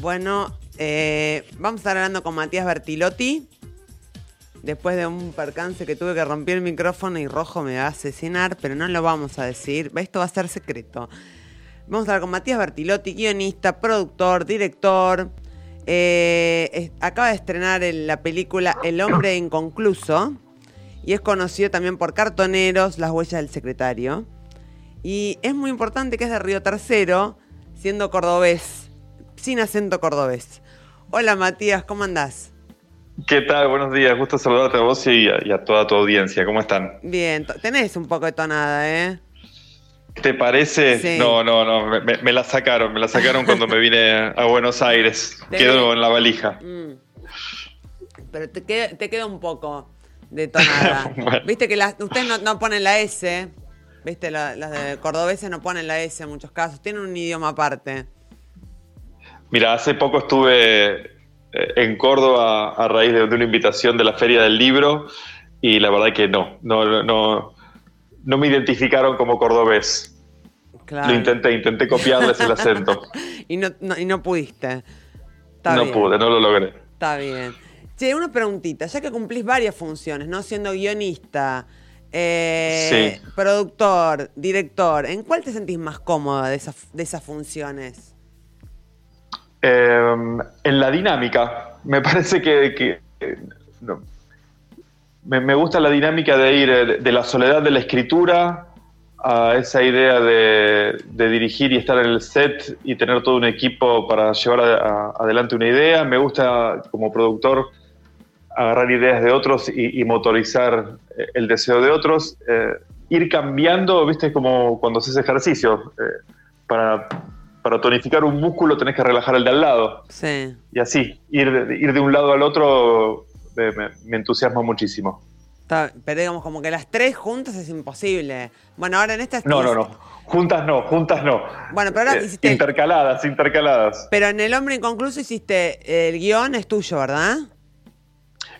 Bueno, eh, vamos a estar hablando con Matías Bertilotti. Después de un percance que tuve que romper el micrófono y Rojo me va a asesinar, pero no lo vamos a decir. Esto va a ser secreto. Vamos a hablar con Matías Bertilotti, guionista, productor, director. Eh, acaba de estrenar la película El hombre inconcluso y es conocido también por Cartoneros, Las huellas del secretario. Y es muy importante que es de Río Tercero, siendo cordobés, sin acento cordobés. Hola Matías, ¿cómo andás? ¿Qué tal? Buenos días, gusto saludarte a vos y a, toda tu audiencia. ¿Cómo están? Bien, tenés un poco de tonada, ¿eh? ¿Te parece? No, no, no, me, la sacaron, me la sacaron cuando me vine a Buenos Aires. Quedó en la valija. Mm. Pero te queda, te queda un poco de tonada. Viste que ustedes no, ponen la S, viste, las de cordobeses no ponen la S en muchos casos, tienen un idioma aparte. Mira, hace poco estuve eh, en Córdoba a raíz de, una invitación de la Feria del Libro y la verdad que no, no, no, no me identificaron como cordobés. Lo intenté, intenté copiarles el acento. y, no, y no pudiste. no pude, no lo logré. Está bien. Che, una preguntita, ya que cumplís varias funciones, ¿no? Siendo guionista, eh, productor, director, ¿en cuál te sentís más cómoda de, de esas funciones? Em, en la dinámica. Me parece que, me, gusta la dinámica de ir eh, de, la soledad de la escritura a esa idea de, dirigir y estar en el set y tener todo un equipo para llevar adelante una idea. Me gusta como productor agarrar ideas de otros y, motorizar eh, el deseo de otros. Eh, ir cambiando, viste, como cuando haces ejercicio. para para tonificar un músculo tenés que relajar el de al lado. Sí. Y así, ir de, ir de un lado al otro me, entusiasma muchísimo. pero digamos, como que las tres juntas es imposible. Bueno, ahora en esta... No, no, no. Juntas no, juntas no. Bueno, pero ahora eh, hiciste... Intercaladas, intercaladas. Pero en El Hombre Inconcluso hiciste... El guion es tuyo, ¿verdad?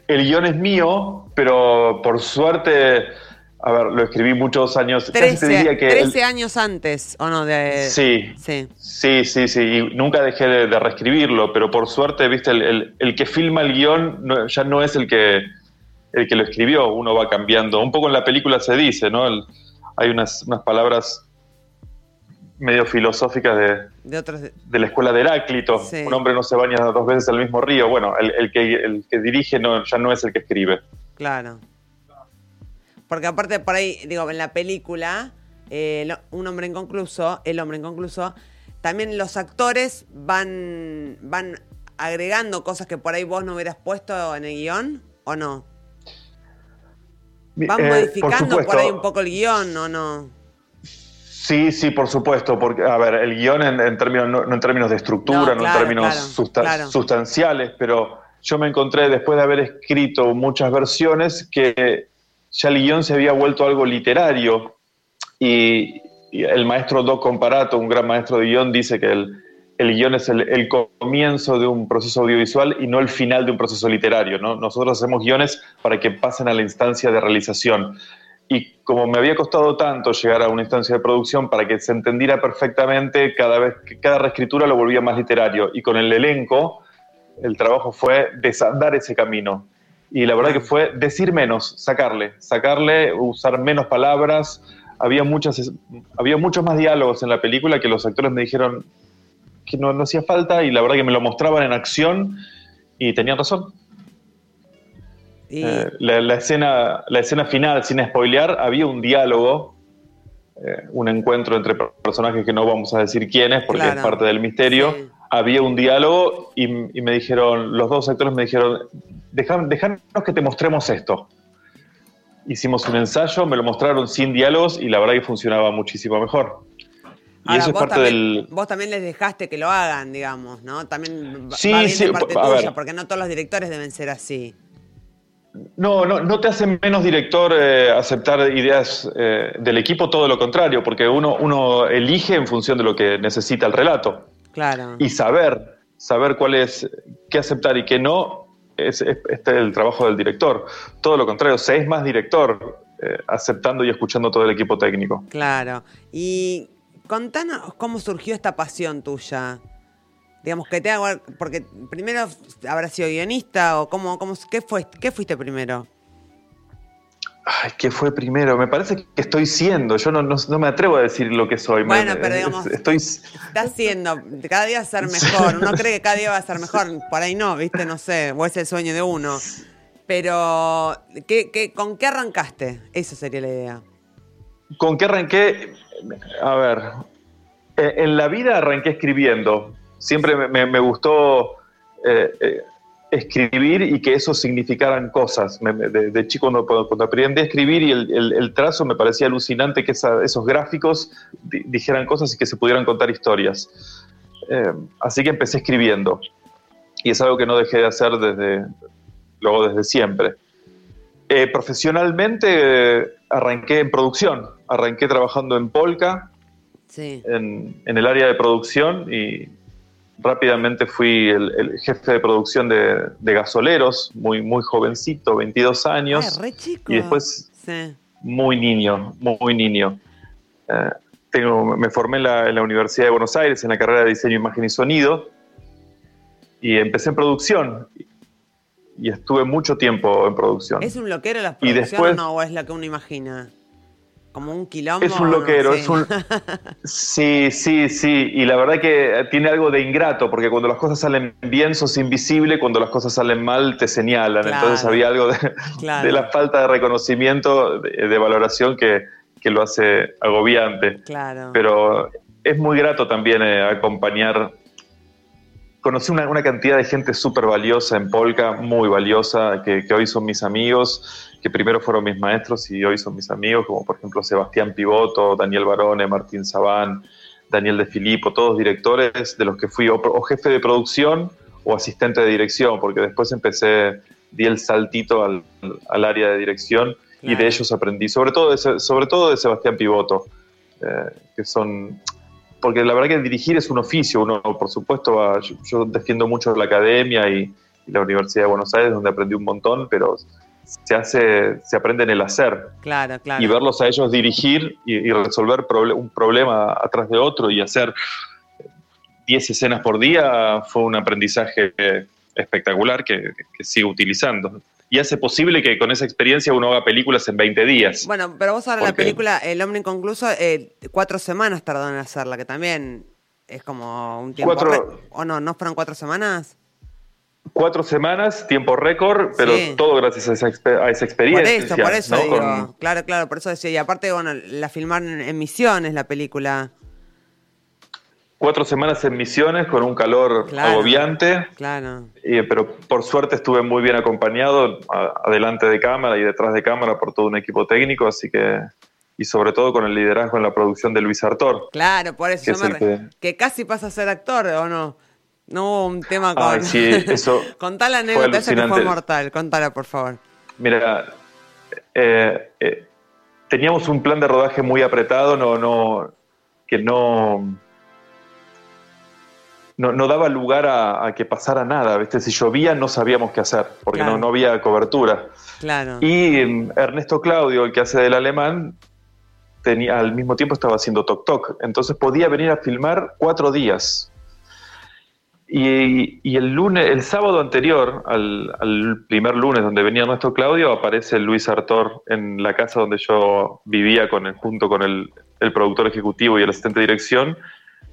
El guion es mío, pero por suerte a ver, lo escribí muchos años. 13, años antes, ¿o no? De... Sí, sí, sí, sí, sí, y nunca dejé de, reescribirlo, pero por suerte, viste, el, que filma el guion ya no es el que, el que lo escribió, uno va cambiando. Un poco en la película se dice, ¿no? hay unas, unas palabras medio filosóficas de, de, la escuela de Heráclito. Un hombre no se baña dos veces al mismo río. Bueno, el, que, el que dirige no, ya no es el que escribe. Claro. Porque aparte por ahí, digo, en la película, eh, Un hombre inconcluso, El hombre inconcluso, también los actores van, van agregando cosas que por ahí vos no hubieras puesto en el guion, ¿o no? ¿Van eh, modificando por, ahí un poco el guion o no? Sí, sí, por supuesto, porque, a ver, el guion en, términos, no, en términos de estructura, no, en términos sustanciales, pero yo me encontré después de haber escrito muchas versiones que ya el guion se había vuelto algo literario y, el maestro Doc Comparato, un gran maestro de guion, dice que el, el guion es el, comienzo de un proceso audiovisual y no el final de un proceso literario. ¿no? Nosotros hacemos guiones para que pasen a la instancia de realización. Y como me había costado tanto llegar a una instancia de producción para que se entendiera perfectamente, cada vez cada reescritura lo volvía más literario. Y con el elenco, el trabajo fue desandar ese camino y la verdad que fue decir menos, sacarle, sacarle, usar menos palabras. Había, muchas, había muchos más diálogos en la película que los actores me dijeron que no, no hacía falta y la verdad que me lo mostraban en acción y tenían razón. Eh, la, escena, la escena final, sin spoilear, había un diálogo, eh, un encuentro entre personajes que no vamos a decir quiénes porque es parte del misterio. Había un diálogo y, y, me dijeron, los dos actores me dijeron, dejarnos que te mostremos esto. Hicimos un ensayo, me lo mostraron sin diálogos y la verdad que funcionaba muchísimo mejor. Y eso es parte también, del. Vos también les dejaste que lo hagan, digamos, ¿no? También sí, va sí, parte tuya, porque no todos los directores deben ser así. No, no, no te hace menos director eh, aceptar ideas eh, del equipo, todo lo contrario, porque uno, uno elige en función de lo que necesita el relato. Claro. Y saber, saber cuál es, qué aceptar y qué no, es, este es el trabajo del director. Todo lo contrario, se es más director, eh, aceptando y escuchando todo el equipo técnico. Claro. Y contanos cómo surgió esta pasión tuya. Digamos que te hago, porque primero habrá sido guionista o cómo, cómo qué fue, qué fuiste primero. Ay, ¿qué fue primero? Me parece que estoy siendo. Yo no, no, me atrevo a decir lo que soy. Bueno, pero digamos, estoy... estás siendo. Cada día va a ser mejor. Uno cree que cada día va a ser mejor. Por ahí no, ¿viste? No sé. O es el sueño de uno. Pero, ¿qué, qué, con qué arrancaste? Esa sería la idea. ¿Con qué arranqué? A ver. En la vida arranqué escribiendo. Siempre me, gustó. Eh, eh, escribir y que eso significaran cosas. De, chico cuando, aprendí a escribir y el, trazo me parecía alucinante que esos gráficos dijeran cosas y que se pudieran contar historias. Eh, así que empecé escribiendo y es algo que no dejé de hacer desde luego desde siempre. Eh, profesionalmente arranqué en producción, arranqué trabajando en Polka, en, en el área de producción y rápidamente fui el, jefe de producción de, gasoleros, muy, muy jovencito, 22 años. Y después muy niño, muy niño. Eh, tengo, me formé en la, Universidad de Buenos Aires en la carrera de diseño, imagen y sonido. Y empecé en producción. Y estuve mucho tiempo en producción. ¿Es un loquero la producción no, o es lo que uno imagina? Como un quilombo. Es un loquero, es un. Sí, sí, sí. Y la verdad que tiene algo de ingrato, porque cuando las cosas salen bien sos invisible, cuando las cosas salen mal te señalan. Entonces había algo de, la falta de reconocimiento, de, valoración que, lo hace agobiante. Claro. Pero es muy grato también eh, acompañar. Conocí una, una, cantidad de gente súper valiosa en Polka, muy valiosa, que, que hoy son mis amigos que primero fueron mis maestros y hoy son mis amigos, como por ejemplo Sebastián Pivoto, Daniel Barone, Martín Sabán, Daniel De Filippo, todos directores de los que fui o, jefe de producción o asistente de dirección, porque después empecé, di el saltito al, área de dirección y de ellos aprendí, sobre todo de, sobre todo de Sebastián Pivoto, eh, que son porque la verdad que dirigir es un oficio, uno por supuesto, yo, defiendo mucho la academia y, la Universidad de Buenos Aires, donde aprendí un montón, pero se hace, se aprende en el hacer. Claro, claro. Y verlos a ellos dirigir y, resolver un problema atrás de otro y hacer 10 escenas por día fue un aprendizaje espectacular que, que, sigo utilizando. Y hace posible que con esa experiencia uno haga películas en 20 días. Bueno, pero vos ahora la película El hombre inconcluso, eh, cuatro semanas tardó en hacerla, que también es como un tiempo... ¿O no? ¿No fueron cuatro semanas? Cuatro semanas, tiempo récord, pero todo gracias a esa, experiencia. Por eso, por eso digo. Claro, claro, por eso decía. Y aparte, bueno, la filmaron en Misiones, la película. Cuatro semanas en Misiones con un calor agobiante. Claro. pero por suerte estuve muy bien acompañado, adelante de cámara y detrás de cámara por todo un equipo técnico, así que y sobre todo con el liderazgo en la producción de Luis Artor. Claro, por eso que, me que... casi pasa a ser actor, ¿o no? No un tema con. Ay, sí, eso. Contá la anécdota esa que fue mortal. Contala, por favor. Mira, eh, eh, teníamos un plan de rodaje muy apretado, no, no, que no. No, daba lugar a, que pasara nada. ¿viste? Si llovía no sabíamos qué hacer, porque no, no había cobertura. Claro. Y mm, Ernesto Claudio, el que hace del alemán, tenía, al mismo tiempo estaba haciendo Tok Tok. Entonces podía venir a filmar cuatro días y, el lunes, el sábado anterior al, primer lunes donde venía nuestro Claudio, aparece Luis Artor en la casa donde yo vivía con junto con el, productor ejecutivo y el asistente de dirección.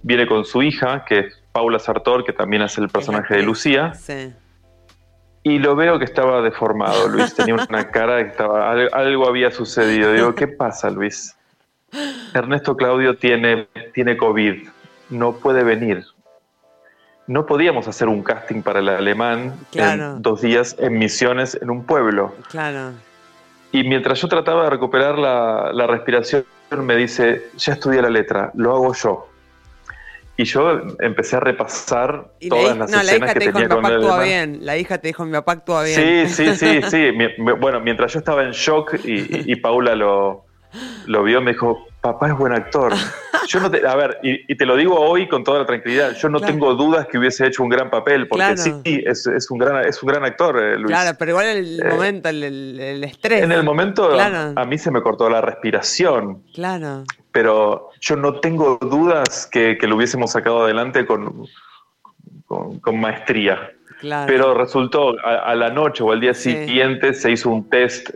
Viene con su hija, que es Paula Sartor, que también hace el personaje de Lucía. Y lo veo que estaba deformado, Luis. Tenía una cara que estaba. Algo había sucedido. Digo, ¿qué pasa, Luis? Ernesto Claudio tiene, tiene COVID. No puede venir no podíamos hacer un casting para el alemán en dos días en misiones en un pueblo. Claro. Y mientras yo trataba de recuperar la, respiración, me dice, ya estudié la letra, lo hago yo. Y yo empecé a repasar todas las no, escenas la hija te dijo, mi papá actúa bien. La hija te dijo, mi papá actúa bien. Sí, sí, sí, sí. bueno, mientras yo estaba en shock y, y Paula lo, lo vio, me dijo, papá es buen actor. Yo no a ver, y, te lo digo hoy con toda la tranquilidad, yo no tengo dudas que hubiese hecho un gran papel, porque sí, es, es, un gran, es un gran actor, eh, Luis. Claro, pero igual el eh, momento, el, estrés. En el momento a mí se me cortó la respiración. Claro. Pero yo no tengo dudas que, que lo hubiésemos sacado adelante con, con, maestría. Pero resultó a, la noche o al día siguiente se hizo un test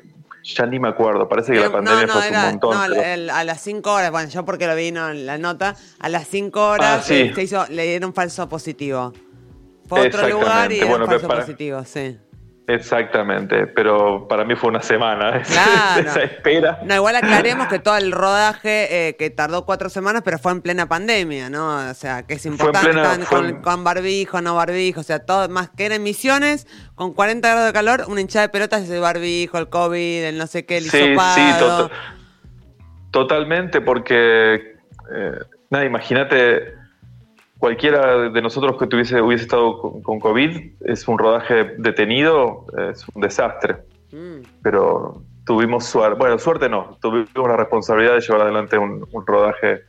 ya ni me acuerdo, parece que la pandemia fue un montón. No, a las 5 horas, bueno, yo porque lo vi en la nota, a las 5 horas ah, eh, se hizo, le dieron falso positivo. Fue otro lugar y dieron falso positivo, sí. Exactamente, pero para mí fue una semana claro. esa espera. No, igual aclaremos que todo el rodaje eh, que tardó cuatro semanas, pero fue en plena pandemia, ¿no? O sea, que es importante, con, barbijo, no barbijo, o sea, todo, más que eran misiones, con 40 grados de calor, una hinchada de pelotas, ese barbijo, el COVID, el no sé qué, el sí, hisopado. Sí, totalmente, porque, eh, nada, imagínate cualquiera de nosotros que tuviese, hubiese estado con, COVID es un rodaje detenido, es un desastre. Mm. Pero tuvimos suerte, bueno, suerte no, tuvimos la responsabilidad de llevar adelante un, rodaje.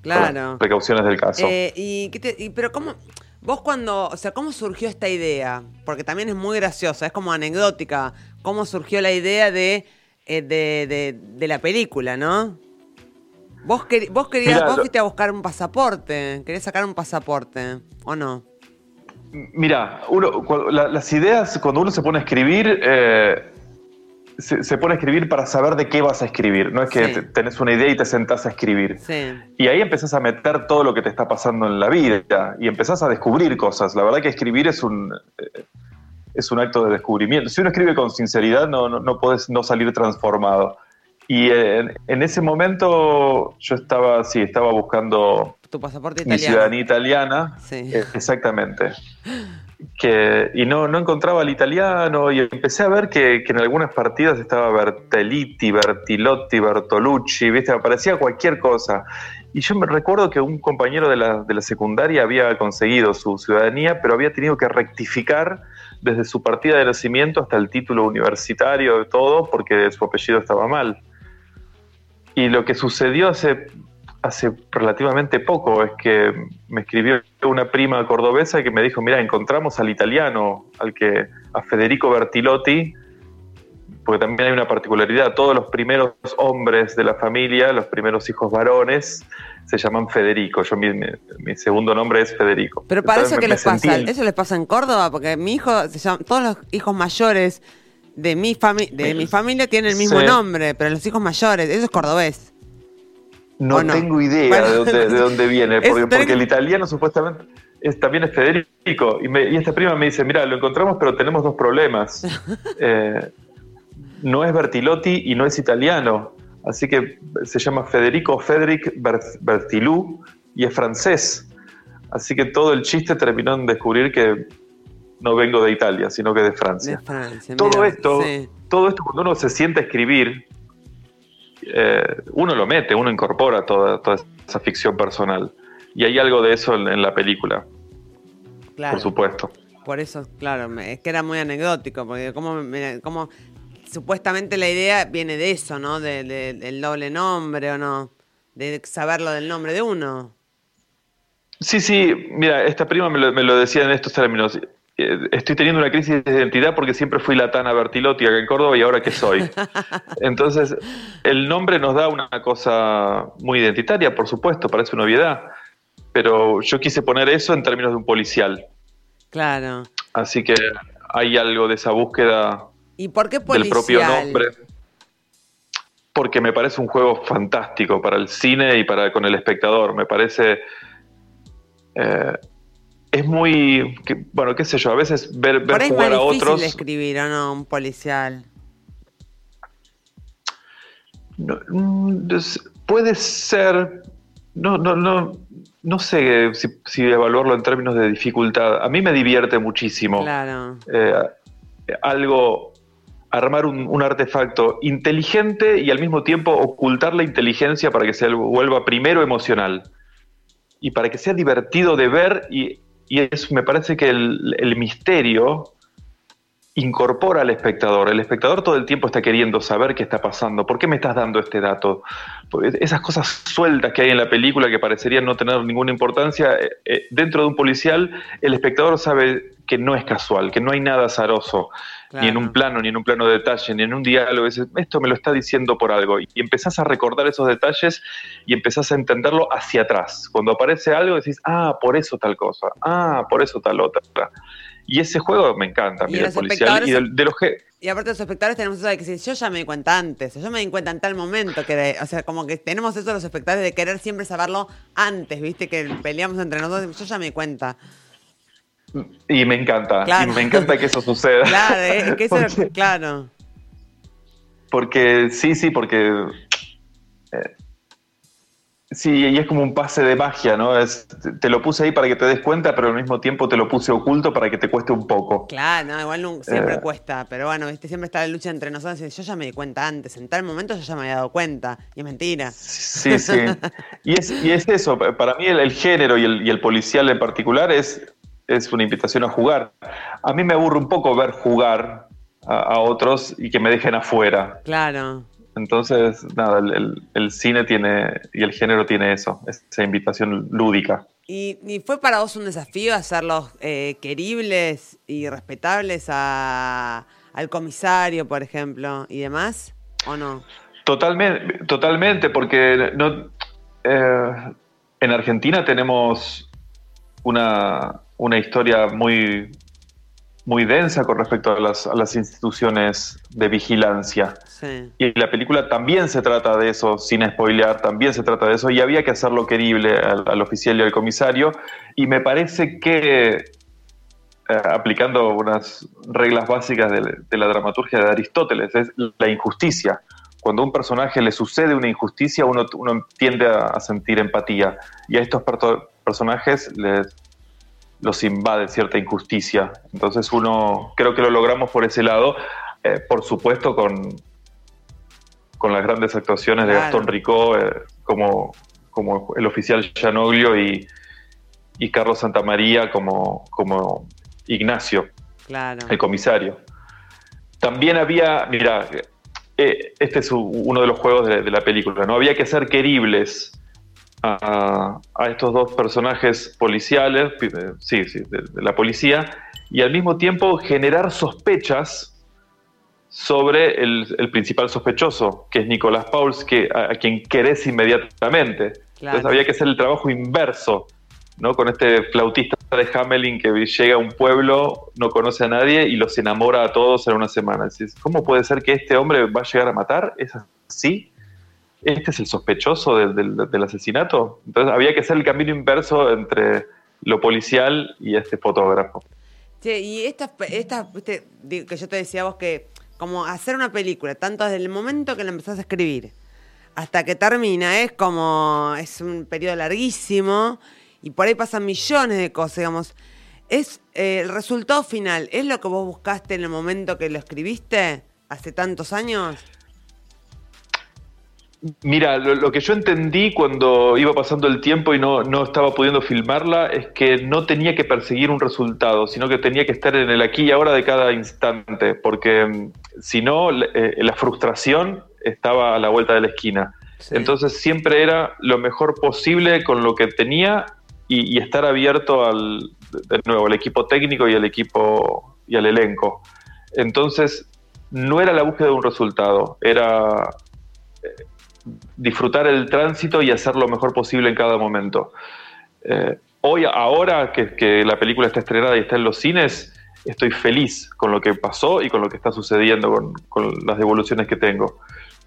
Claro. precauciones del caso. Eh, y, pero cómo, vos cuando, o sea, ¿cómo surgió esta idea? Porque también es muy graciosa, es como anecdótica. ¿Cómo surgió la idea de, eh, de, de la película, no? Vos, vos querías, vos fuiste a buscar un pasaporte, querías sacar un pasaporte, ¿o no? Mira, uno, las ideas, cuando uno se pone a escribir, eh, se, pone a escribir para saber de qué vas a escribir. No es que tenés una idea y te sentás a escribir. Y ahí empezás a meter todo lo que te está pasando en la vida y empezás a descubrir cosas. La verdad que escribir es un, eh, es un acto de descubrimiento. Si uno escribe con sinceridad, no, no, no puedes no salir transformado. Y en, ese momento yo estaba, sí, estaba buscando tu pasaporte mi ciudadanía italiana. Sí. Eh, exactamente. Que, y no, no encontraba el italiano y empecé a ver que, en algunas partidas estaba Bertelliti, Bertilotti, Bertolucci, ¿viste? aparecía cualquier cosa. Y yo me recuerdo que un compañero de la, de la secundaria había conseguido su ciudadanía, pero había tenido que rectificar desde su partida de nacimiento hasta el título universitario, de todo, porque su apellido estaba mal. Y lo que sucedió hace, hace relativamente poco es que me escribió una prima cordobesa que me dijo, mira, encontramos al italiano, al que, a Federico Bertilotti, porque también hay una particularidad, todos los primeros hombres de la familia, los primeros hijos varones, se llaman Federico. Yo mi, segundo nombre es Federico. Pero para eso que les pasa, eso les pasa en Córdoba, porque mi hijo, se llama, todos los hijos mayores de mi, de mi familia tiene el mismo nombre, pero los hijos mayores, eso es cordobés. No, tengo idea de, dónde, viene, porque, el italiano supuestamente también es Federico. Y, y, esta prima me dice, mira, lo encontramos, pero tenemos dos problemas. Eh, no es Bertilotti y no es italiano. Así que se llama Federico Federic Bertilou y es francés. Así que todo el chiste terminó en descubrir que no vengo de Italia, sino que de Francia. todo esto, todo esto cuando uno se siente a escribir, eh, uno lo mete, uno incorpora toda, toda, esa ficción personal. Y hay algo de eso en, la película. Claro. Por supuesto. Por eso, claro, es que era muy anecdótico, porque como, como supuestamente la idea viene de eso, ¿no? del doble nombre o no, de saberlo del nombre de uno. Sí, sí, mira, esta prima me lo, me lo decía en estos términos. Eh, estoy teniendo una crisis de identidad porque siempre fui la Tana Bertilotti acá en Córdoba y ahora qué soy. Entonces, el nombre nos da una cosa muy identitaria, por supuesto, parece una obviedad, pero yo quise poner eso en términos de un policial. Claro. Así que hay algo de esa búsqueda ¿Y por qué policial? del propio nombre. Porque me parece un juego fantástico para el cine y para con el espectador. Me parece eh, es muy, bueno, qué sé yo, a veces ver, ver es jugar a otros. escribir, ¿o no? Un policial. Mm, puede ser, no, no, no, no sé si, evaluarlo en términos de dificultad. A mí me divierte muchísimo. Claro. Eh, algo, armar un, un, artefacto inteligente y al mismo tiempo ocultar la inteligencia para que se vuelva primero emocional y para que sea divertido de ver y y es, me parece que el, misterio incorpora al espectador. El espectador todo el tiempo está queriendo saber qué está pasando. ¿Por qué me estás dando este dato? Esas cosas sueltas que hay en la película que parecerían no tener ninguna importancia, eh, eh, dentro de un policial el espectador sabe que no es casual, que no hay nada azaroso. ni en un plano, ni en un plano de detalle, ni en un diálogo. esto me lo está diciendo por algo. Y empezás a recordar esos detalles y empezás a entenderlo hacia atrás. Cuando aparece algo decís, ah, por eso tal cosa, ah, por eso tal otra. Y ese juego me encanta, y mira, policial. Y de, los que... Y aparte los espectadores tenemos eso de que si yo ya me di cuenta antes, yo me di cuenta en tal momento que, o sea, como que tenemos eso los espectadores de querer siempre saberlo antes, viste, que peleamos entre nosotros, yo ya me di cuenta. Y me encanta, y me encanta que eso suceda. Claro, que eso, claro. Porque sí, sí, porque eh, Sí, y es como un pase de magia, ¿no? Es, te lo puse ahí para que te des cuenta, pero al mismo tiempo te lo puse oculto para que te cueste un poco. Claro, no, igual siempre eh. cuesta, pero bueno, ¿viste? siempre está la lucha entre nosotros. Yo ya me di cuenta antes, en tal momento yo ya me había dado cuenta, y es mentira. Sí, sí. y, es, y es eso, para mí el, género y el, y el, policial en particular es, es una invitación a jugar. A mí me aburre un poco ver jugar a otros y que me dejen afuera. Claro. Entonces, nada, el, cine tiene y el género tiene eso, esa invitación lúdica. ¿Y, fue para vos un desafío hacerlos eh, queribles y respetables al comisario, por ejemplo, y demás? ¿O no? Totalmente, totalmente porque no, eh, en Argentina tenemos una, una historia muy, muy densa con respecto a las, instituciones de vigilancia. Y la película también se trata de eso, sin spoilear, también se trata de eso, y había que hacerlo querible al, oficial y al comisario, y me parece que, eh, aplicando unas reglas básicas de, la dramaturgia de Aristóteles, es la injusticia. Cuando a un personaje le sucede una injusticia, uno, uno tiende a, sentir empatía, y a estos personajes les los invade cierta injusticia. Entonces uno, creo que lo logramos por ese lado, eh, por supuesto con, con las grandes actuaciones de Gastón Ricó eh, como, como el oficial Gianoglio y, y Carlos Santamaría como, como Ignacio, el comisario. También había, mira, eh, este es uno de los juegos de, de, la película, ¿no? Había que ser queribles a, estos dos personajes policiales, sí, sí, de, la policía, y al mismo tiempo generar sospechas sobre el, principal sospechoso, que es Nicolás Pauls, que, a, quien querés inmediatamente. Entonces había que hacer el trabajo inverso, ¿no? Con este flautista de Hamelin que llega a un pueblo, no conoce a nadie y los enamora a todos en una semana. ¿Cómo puede ser que este hombre va a llegar a matar? ¿Es así? Este es el sospechoso del, asesinato. Entonces había que hacer el camino inverso entre lo policial y este fotógrafo. Sí, y esta, esta que yo te decía vos que como hacer una película, tanto desde el momento que la empezás a escribir hasta que termina, es como, es un periodo larguísimo y por ahí pasan millones de cosas, digamos. Es eh, el resultado final, ¿es lo que vos buscaste en el momento que lo escribiste hace tantos años? Mira, lo, que yo entendí cuando iba pasando el tiempo y no, no, estaba pudiendo filmarla es que no tenía que perseguir un resultado, sino que tenía que estar en el aquí y ahora de cada instante, porque mm, si no, eh, la frustración estaba a la vuelta de la esquina. Entonces siempre era lo mejor posible con lo que tenía y, estar abierto al, de nuevo, al equipo técnico y al equipo y al elenco. Entonces, no era la búsqueda de un resultado, era eh, disfrutar el tránsito y hacer lo mejor posible en cada momento. Eh, hoy, ahora que, la película está estrenada y está en los cines, estoy feliz con lo que pasó y con lo que está sucediendo, con, las devoluciones que tengo.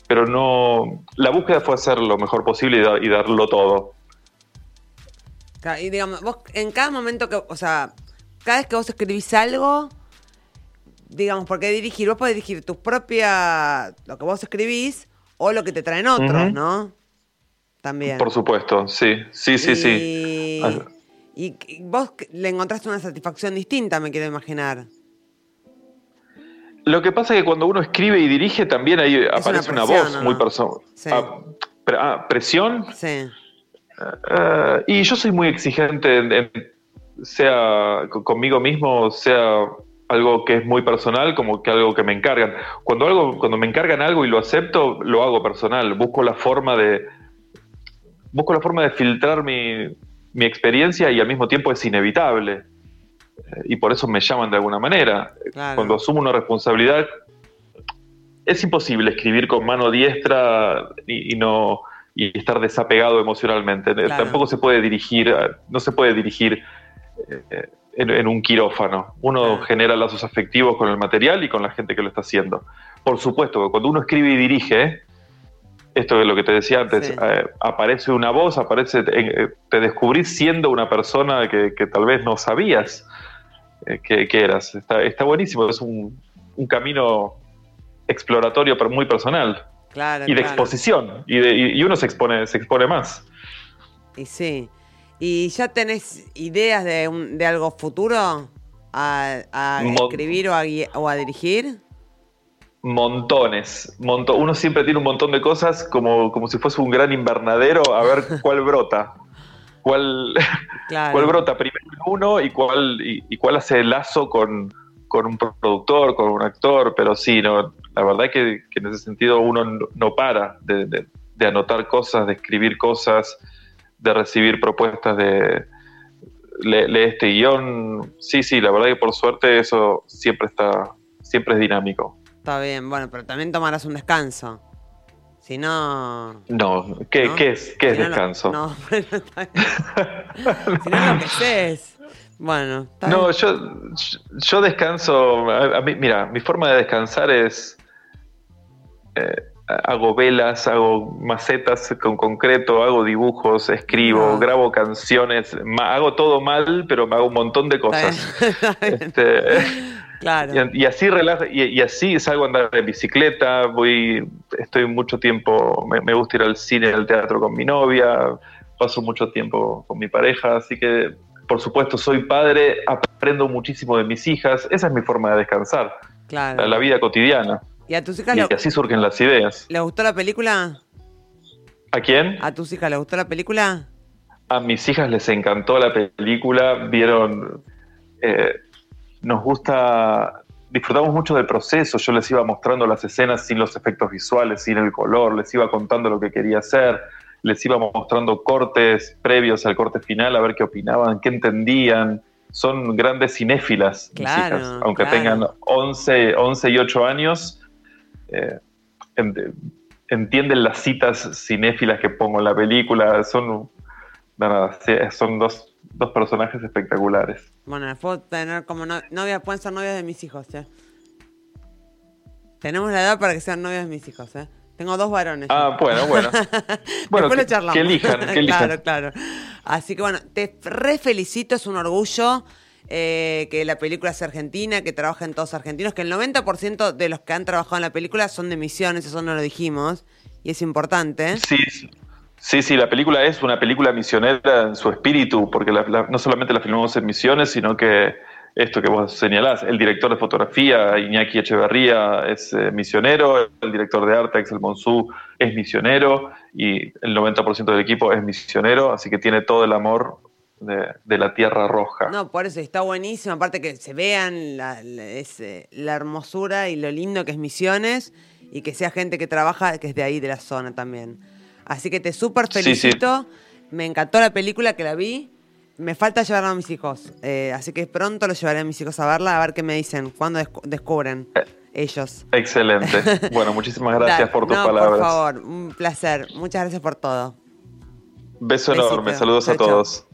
Pero no, la búsqueda fue hacer lo mejor posible y, darlo todo. Y digamos, vos en cada momento que, o sea, cada vez que vos escribís algo, digamos, porque dirigir, vos podés dirigir tus propias, lo que vos escribís, o lo que te traen otros, ¿no? También. Por supuesto, sí, sí, sí, sí. Y vos le encontraste una satisfacción distinta, me quiero imaginar. Lo que pasa es que cuando uno escribe y dirige también ahí aparece una, voz muy personal. Ah, ah, ¿Presión? Sí. Ah, y yo soy muy exigente, sea conmigo mismo, sea algo que es muy personal como que algo que me encargan. Cuando, algo, cuando me encargan algo y lo acepto, lo hago personal. Busco la forma de, busco la forma de filtrar mi, mi experiencia y al mismo tiempo es inevitable. y por eso me llaman de alguna manera. Cuando asumo una responsabilidad, es imposible escribir con mano diestra y, no y estar desapegado emocionalmente. Tampoco se puede dirigir, no se puede dirigir eh, en, un quirófano. Uno genera lazos afectivos con el material y con la gente que lo está haciendo. Por supuesto, cuando uno escribe y dirige, esto es lo que te decía antes, eh, aparece una voz, aparece, eh, te descubrís siendo una persona que, tal vez no sabías que, eras. Está, buenísimo, es un, camino exploratorio pero muy personal. y de exposición. Y, y, uno se expone, se expone más. Y sí. ¿Y ya tenés ideas de, de algo futuro a, escribir o a, o a, dirigir? Montones. uno siempre tiene un montón de cosas como, como si fuese un gran invernadero a ver cuál brota. Cuál, cuál brota primero uno y cuál, y, cuál hace el lazo con, un productor, con un actor, pero sí, no, la verdad es que, en ese sentido uno no, para de, de, anotar cosas, de escribir cosas, de recibir propuestas de lee, este guion. Sí, sí, la verdad que por suerte eso siempre está, siempre es dinámico. Está bien, bueno, pero también tomarás un descanso. Si no. No, ¿qué, es, qué es descanso? no, bueno, está bien. si no enloqueces. Bueno, está No, yo, yo descanso. A, mí, mira, mi forma de descansar es. Eh, hago velas, hago macetas con concreto, hago dibujos, escribo, grabo canciones, hago todo mal, pero me hago un montón de cosas. Este, claro. y, así relaja, y, así salgo a andar en bicicleta, voy, estoy mucho tiempo, me, gusta ir al cine, al teatro con mi novia, paso mucho tiempo con mi pareja, así que por supuesto soy padre, aprendo muchísimo de mis hijas, esa es mi forma de descansar, la vida cotidiana. ¿Y a tus hijas y así surgen las ideas. ¿Le gustó la película? ¿A quién? ¿A tus hijas le gustó la película? A mis hijas les encantó la película, vieron, eh, nos gusta, disfrutamos mucho del proceso, yo les iba mostrando las escenas sin los efectos visuales, sin el color, les iba contando lo que quería hacer, les iba mostrando cortes previos al corte final, a ver qué opinaban, qué entendían. Son grandes cinéfilas, mis hijas, aunque tengan 11, 11 y 8 años eh, entienden las citas cinéfilas que pongo en la película. Son, son dos, personajes espectaculares. Bueno, puedo tener como novias, pueden ser novias de mis hijos, Tenemos la edad para que sean novias de mis hijos, ¿eh? Tengo dos varones. Ah, bueno, bueno. bueno, que, que, elijan, que elijan. claro, claro. Así que bueno, te re felicito, es un orgullo. Eh, que la película es argentina, que trabajan todos argentinos, que el 90% de los que han trabajado en la película son de Misiones, eso no lo dijimos, y es importante. Sí, sí, sí, la película es una película misionera en su espíritu, porque no solamente la filmamos en Misiones, sino que esto que vos señalás, el director de fotografía, Iñaki Echeverría, es eh, misionero, el director de arte, Axel Monsú, es misionero, y el 90% del equipo es misionero, así que tiene todo el amor de, la Tierra Roja. No, por eso está buenísimo, aparte que se vean la, la, hermosura y lo lindo que es Misiones y que sea gente que trabaja, que es de ahí, de la zona también. Así que te súper felicito, me encantó la película que la vi, me falta llevarla a mis hijos, eh, así que pronto lo llevaré a mis hijos a verla, a ver qué me dicen, cuándo descubren. Eh, ellos. Excelente. Bueno, muchísimas gracias por tus palabras. Por favor, un placer. Muchas gracias por todo. Beso enorme. Saludos a todos.